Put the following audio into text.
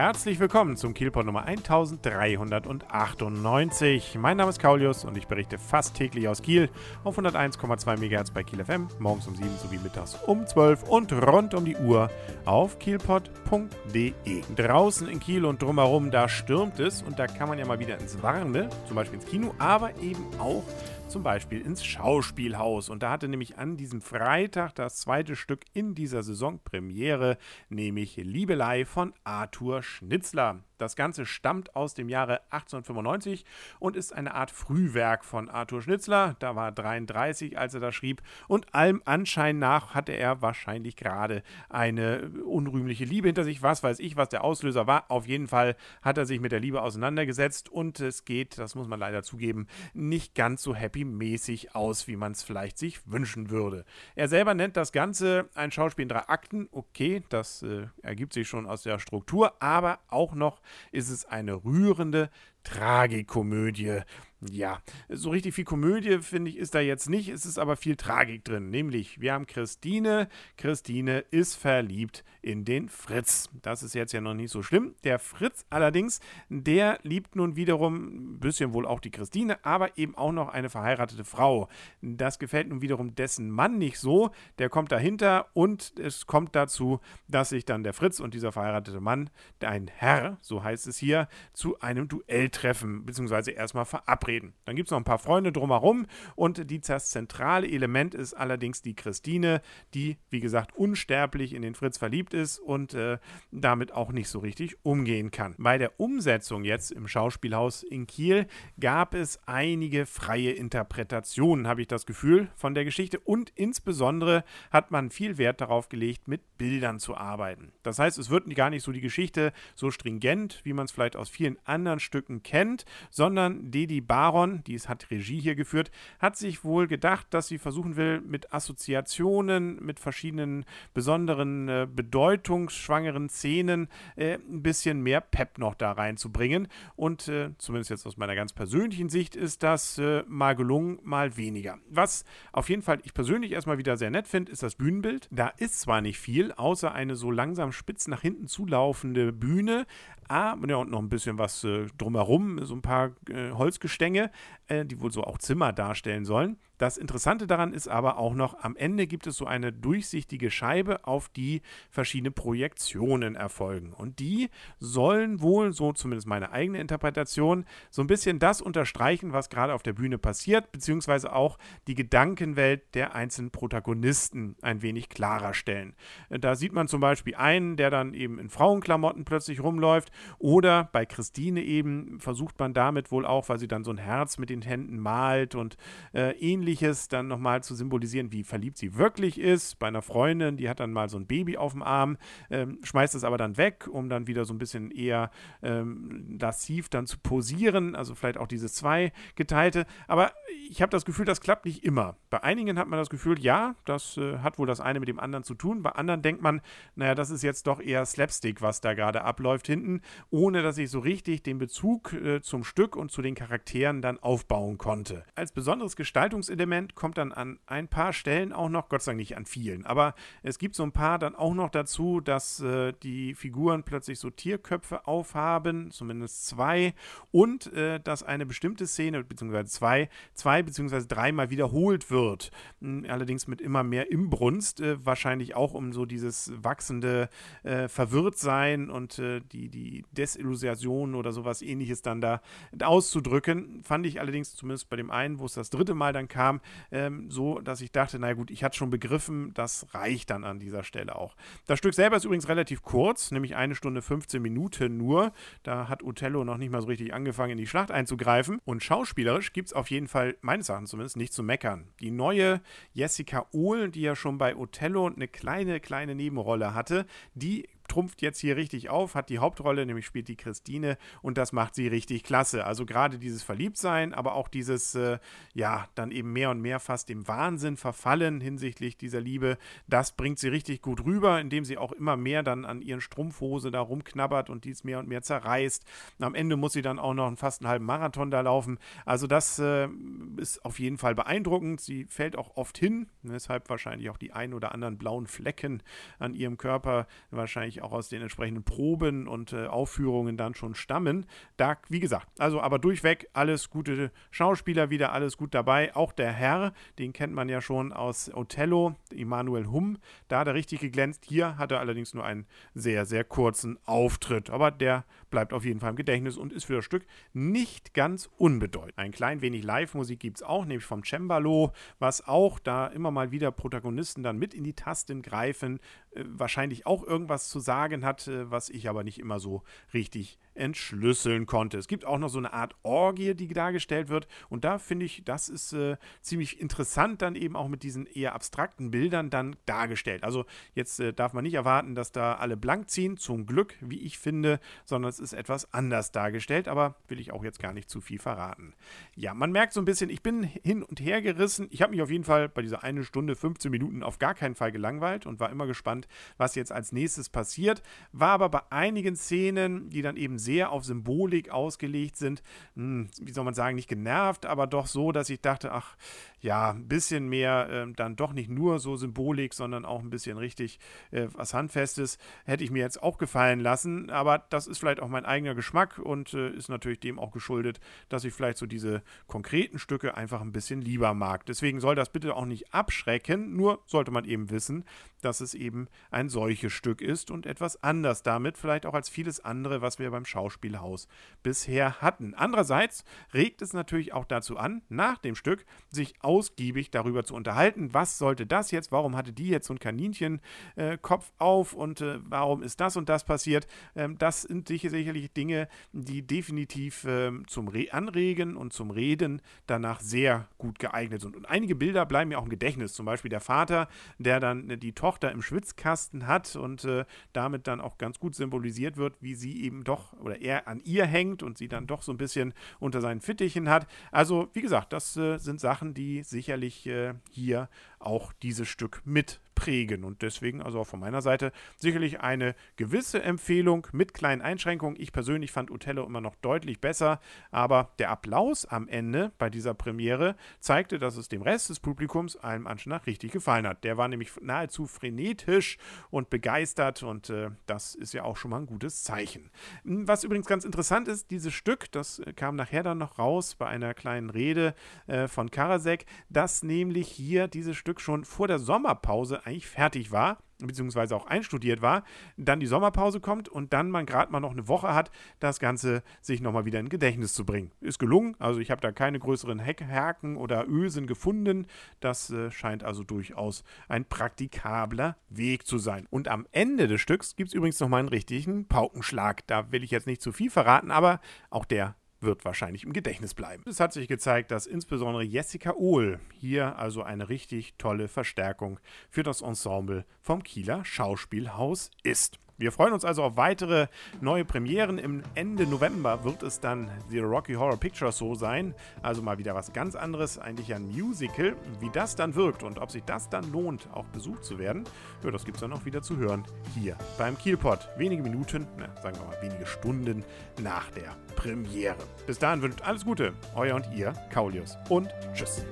Herzlich willkommen zum Kielpot Nummer 1398. Mein Name ist Kaulius und ich berichte fast täglich aus Kiel auf 101,2 MHz bei Kiel FM, morgens um 7 sowie mittags um 12 und rund um die Uhr auf kielpot.de. Draußen in Kiel und drumherum, da stürmt es und da kann man ja mal wieder ins Warme, zum Beispiel ins Kino, aber eben auch zum Beispiel ins Schauspielhaus. Und da hatte nämlich an diesem Freitag das zweite Stück in dieser Saison Premiere, nämlich Liebelei von Arthur Schnitzler. Das Ganze stammt aus dem Jahre 1895 und ist eine Art Frühwerk von Arthur Schnitzler. Da war 33, als er das schrieb. Und allem Anschein nach hatte er wahrscheinlich gerade eine unrühmliche Liebe hinter sich. Was weiß ich, was der Auslöser war. Auf jeden Fall hat er sich mit der Liebe auseinandergesetzt und es geht, das muss man leider zugeben, nicht ganz so happy-mäßig aus, wie man es vielleicht sich wünschen würde. Er selber nennt das Ganze ein Schauspiel in drei Akten. Okay, das äh, ergibt sich schon aus der Struktur, aber auch noch ist es eine rührende Tragikomödie ja, so richtig viel Komödie, finde ich, ist da jetzt nicht. Es ist aber viel Tragik drin. Nämlich, wir haben Christine. Christine ist verliebt in den Fritz. Das ist jetzt ja noch nicht so schlimm. Der Fritz allerdings, der liebt nun wiederum ein bisschen wohl auch die Christine, aber eben auch noch eine verheiratete Frau. Das gefällt nun wiederum dessen Mann nicht so. Der kommt dahinter und es kommt dazu, dass sich dann der Fritz und dieser verheiratete Mann, ein Herr, so heißt es hier, zu einem Duell treffen, beziehungsweise erstmal verabreden verabreden. Dann gibt es noch ein paar Freunde drumherum und die, das zentrale Element ist allerdings die Christine, die, wie gesagt, unsterblich in den Fritz verliebt ist und äh, damit auch nicht so richtig umgehen kann. Bei der Umsetzung jetzt im Schauspielhaus in Kiel gab es einige freie Interpretationen, habe ich das Gefühl, von der Geschichte und insbesondere hat man viel Wert darauf gelegt, mit Bildern zu arbeiten. Das heißt, es wird gar nicht so die Geschichte so stringent, wie man es vielleicht aus vielen anderen Stücken kennt, sondern Dedi Bar Baron, die hat Regie hier geführt, hat sich wohl gedacht, dass sie versuchen will, mit Assoziationen, mit verschiedenen besonderen, äh, bedeutungsschwangeren Szenen äh, ein bisschen mehr Pep noch da reinzubringen. Und äh, zumindest jetzt aus meiner ganz persönlichen Sicht ist das äh, mal gelungen, mal weniger. Was auf jeden Fall ich persönlich erstmal wieder sehr nett finde, ist das Bühnenbild. Da ist zwar nicht viel, außer eine so langsam spitz nach hinten zulaufende Bühne, Ah, ja, und noch ein bisschen was äh, drumherum, so ein paar äh, Holzgestänge, äh, die wohl so auch Zimmer darstellen sollen. Das Interessante daran ist aber auch noch, am Ende gibt es so eine durchsichtige Scheibe, auf die verschiedene Projektionen erfolgen. Und die sollen wohl, so zumindest meine eigene Interpretation, so ein bisschen das unterstreichen, was gerade auf der Bühne passiert, beziehungsweise auch die Gedankenwelt der einzelnen Protagonisten ein wenig klarer stellen. Da sieht man zum Beispiel einen, der dann eben in Frauenklamotten plötzlich rumläuft, oder bei Christine eben versucht man damit wohl auch, weil sie dann so ein Herz mit den Händen malt und äh, ähnlich ähnliches dann nochmal zu symbolisieren, wie verliebt sie wirklich ist. Bei einer Freundin, die hat dann mal so ein Baby auf dem Arm, ähm, schmeißt es aber dann weg, um dann wieder so ein bisschen eher ähm, lassiv dann zu posieren. Also vielleicht auch dieses zweigeteilte. Aber ich habe das Gefühl, das klappt nicht immer. Bei einigen hat man das Gefühl, ja, das äh, hat wohl das eine mit dem anderen zu tun. Bei anderen denkt man, naja, das ist jetzt doch eher Slapstick, was da gerade abläuft hinten, ohne dass ich so richtig den Bezug äh, zum Stück und zu den Charakteren dann aufbauen konnte. Als besonderes Gestaltungselement Element kommt dann an ein paar Stellen auch noch, Gott sei Dank nicht an vielen, aber es gibt so ein paar dann auch noch dazu, dass äh, die Figuren plötzlich so Tierköpfe aufhaben, zumindest zwei, und äh, dass eine bestimmte Szene, beziehungsweise zwei, zwei beziehungsweise dreimal wiederholt wird. Hm, allerdings mit immer mehr Imbrunst, äh, wahrscheinlich auch um so dieses wachsende äh, Verwirrtsein und äh, die, die Desillusion oder sowas ähnliches dann da auszudrücken. Fand ich allerdings zumindest bei dem einen, wo es das dritte Mal dann kam, kam, ähm, so dass ich dachte, na gut, ich hatte schon begriffen, das reicht dann an dieser Stelle auch. Das Stück selber ist übrigens relativ kurz, nämlich eine Stunde 15 Minuten nur. Da hat Othello noch nicht mal so richtig angefangen, in die Schlacht einzugreifen. Und schauspielerisch gibt es auf jeden Fall, meines Erachtens zumindest, nicht zu meckern. Die neue Jessica Ohl, die ja schon bei Othello eine kleine, kleine Nebenrolle hatte, die trumpft jetzt hier richtig auf, hat die Hauptrolle, nämlich spielt die Christine und das macht sie richtig klasse. Also gerade dieses Verliebtsein, aber auch dieses, äh, ja, dann eben mehr und mehr fast dem Wahnsinn verfallen hinsichtlich dieser Liebe, das bringt sie richtig gut rüber, indem sie auch immer mehr dann an ihren Strumpfhose da rumknabbert und dies mehr und mehr zerreißt. Und am Ende muss sie dann auch noch fast einen halben Marathon da laufen. Also das äh, ist auf jeden Fall beeindruckend. Sie fällt auch oft hin, weshalb wahrscheinlich auch die ein oder anderen blauen Flecken an ihrem Körper wahrscheinlich auch aus den entsprechenden Proben und äh, Aufführungen dann schon stammen. Da, wie gesagt, also aber durchweg alles gute Schauspieler wieder, alles gut dabei. Auch der Herr, den kennt man ja schon aus Othello, Immanuel Hum, da hat er richtig geglänzt. Hier hat er allerdings nur einen sehr, sehr kurzen Auftritt. Aber der bleibt auf jeden Fall im Gedächtnis und ist für das Stück nicht ganz unbedeutend. Ein klein wenig Live-Musik gibt es auch, nämlich vom Cembalo, was auch da immer mal wieder Protagonisten dann mit in die Tasten greifen, äh, wahrscheinlich auch irgendwas zu sagen hat, äh, was ich aber nicht immer so richtig entschlüsseln konnte. Es gibt auch noch so eine Art Orgie, die dargestellt wird. Und da finde ich, das ist äh, ziemlich interessant, dann eben auch mit diesen eher abstrakten Bildern dann dargestellt. Also jetzt äh, darf man nicht erwarten, dass da alle blank ziehen, zum Glück, wie ich finde, sondern es ist etwas anders dargestellt. Aber will ich auch jetzt gar nicht zu viel verraten. Ja, man merkt so ein bisschen, ich bin hin und her gerissen. Ich habe mich auf jeden Fall bei dieser eine Stunde, 15 Minuten auf gar keinen Fall gelangweilt und war immer gespannt, was jetzt als nächstes passiert. War aber bei einigen Szenen, die dann eben sehr auf Symbolik ausgelegt sind, hm, wie soll man sagen, nicht genervt, aber doch so, dass ich dachte, ach ja, ein bisschen mehr äh, dann doch nicht nur so Symbolik, sondern auch ein bisschen richtig äh, was Handfestes, hätte ich mir jetzt auch gefallen lassen. Aber das ist vielleicht auch mein eigener Geschmack und äh, ist natürlich dem auch geschuldet, dass ich vielleicht so diese konkreten Stücke einfach ein bisschen lieber mag. Deswegen soll das bitte auch nicht abschrecken, nur sollte man eben wissen, dass es eben ein solches Stück ist und etwas anders damit, vielleicht auch als vieles andere, was wir beim Schauspielhaus bisher hatten. Andererseits regt es natürlich auch dazu an, nach dem Stück sich ausgiebig darüber zu unterhalten, was sollte das jetzt, warum hatte die jetzt so ein Kaninchenkopf äh, auf und äh, warum ist das und das passiert. Ähm, das sind sicherlich Dinge, die definitiv äh, zum Re Anregen und zum Reden danach sehr gut geeignet sind. Und einige Bilder bleiben mir auch im Gedächtnis, zum Beispiel der Vater, der dann äh, die Tochter Tochter im Schwitzkasten hat und äh, damit dann auch ganz gut symbolisiert wird, wie sie eben doch oder er an ihr hängt und sie dann doch so ein bisschen unter seinen Fittichen hat. Also, wie gesagt, das äh, sind Sachen, die sicherlich äh, hier auch dieses Stück mit prägen. Und deswegen, also auch von meiner Seite, sicherlich eine gewisse Empfehlung mit kleinen Einschränkungen. Ich persönlich fand Othello immer noch deutlich besser, aber der Applaus am Ende bei dieser Premiere zeigte, dass es dem Rest des Publikums allem Anschein nach richtig gefallen hat. Der war nämlich nahezu frenetisch und begeistert und äh, das ist ja auch schon mal ein gutes Zeichen. Hm, was übrigens ganz interessant ist, dieses Stück, das kam nachher dann noch raus bei einer kleinen Rede äh, von Karasek, dass nämlich hier dieses Stück schon vor der Sommerpause eigentlich fertig war, beziehungsweise auch einstudiert war, dann die Sommerpause kommt und dann man gerade mal noch eine Woche hat, das Ganze sich nochmal wieder in Gedächtnis zu bringen. Ist gelungen, also ich habe da keine größeren Heckhaken oder Ösen gefunden. Das äh, scheint also durchaus ein praktikabler Weg zu sein. Und am Ende des Stücks gibt es übrigens nochmal einen richtigen Paukenschlag. Da will ich jetzt nicht zu viel verraten, aber auch der wird wahrscheinlich im Gedächtnis bleiben. Es hat sich gezeigt, dass insbesondere Jessica Ohl hier also eine richtig tolle Verstärkung für das Ensemble vom Kieler Schauspielhaus ist. Wir freuen uns also auf weitere neue Premieren. Im Ende November wird es dann The Rocky Horror Picture Show sein. Also mal wieder was ganz anderes, eigentlich ein Musical. Wie das dann wirkt und ob sich das dann lohnt, auch besucht zu werden, ja, das gibt es dann auch wieder zu hören hier beim Kielpot. Wenige Minuten, na, sagen wir mal wenige Stunden nach der Premiere. Bis dahin wünscht alles Gute, euer und ihr, Kaulius. Und tschüss.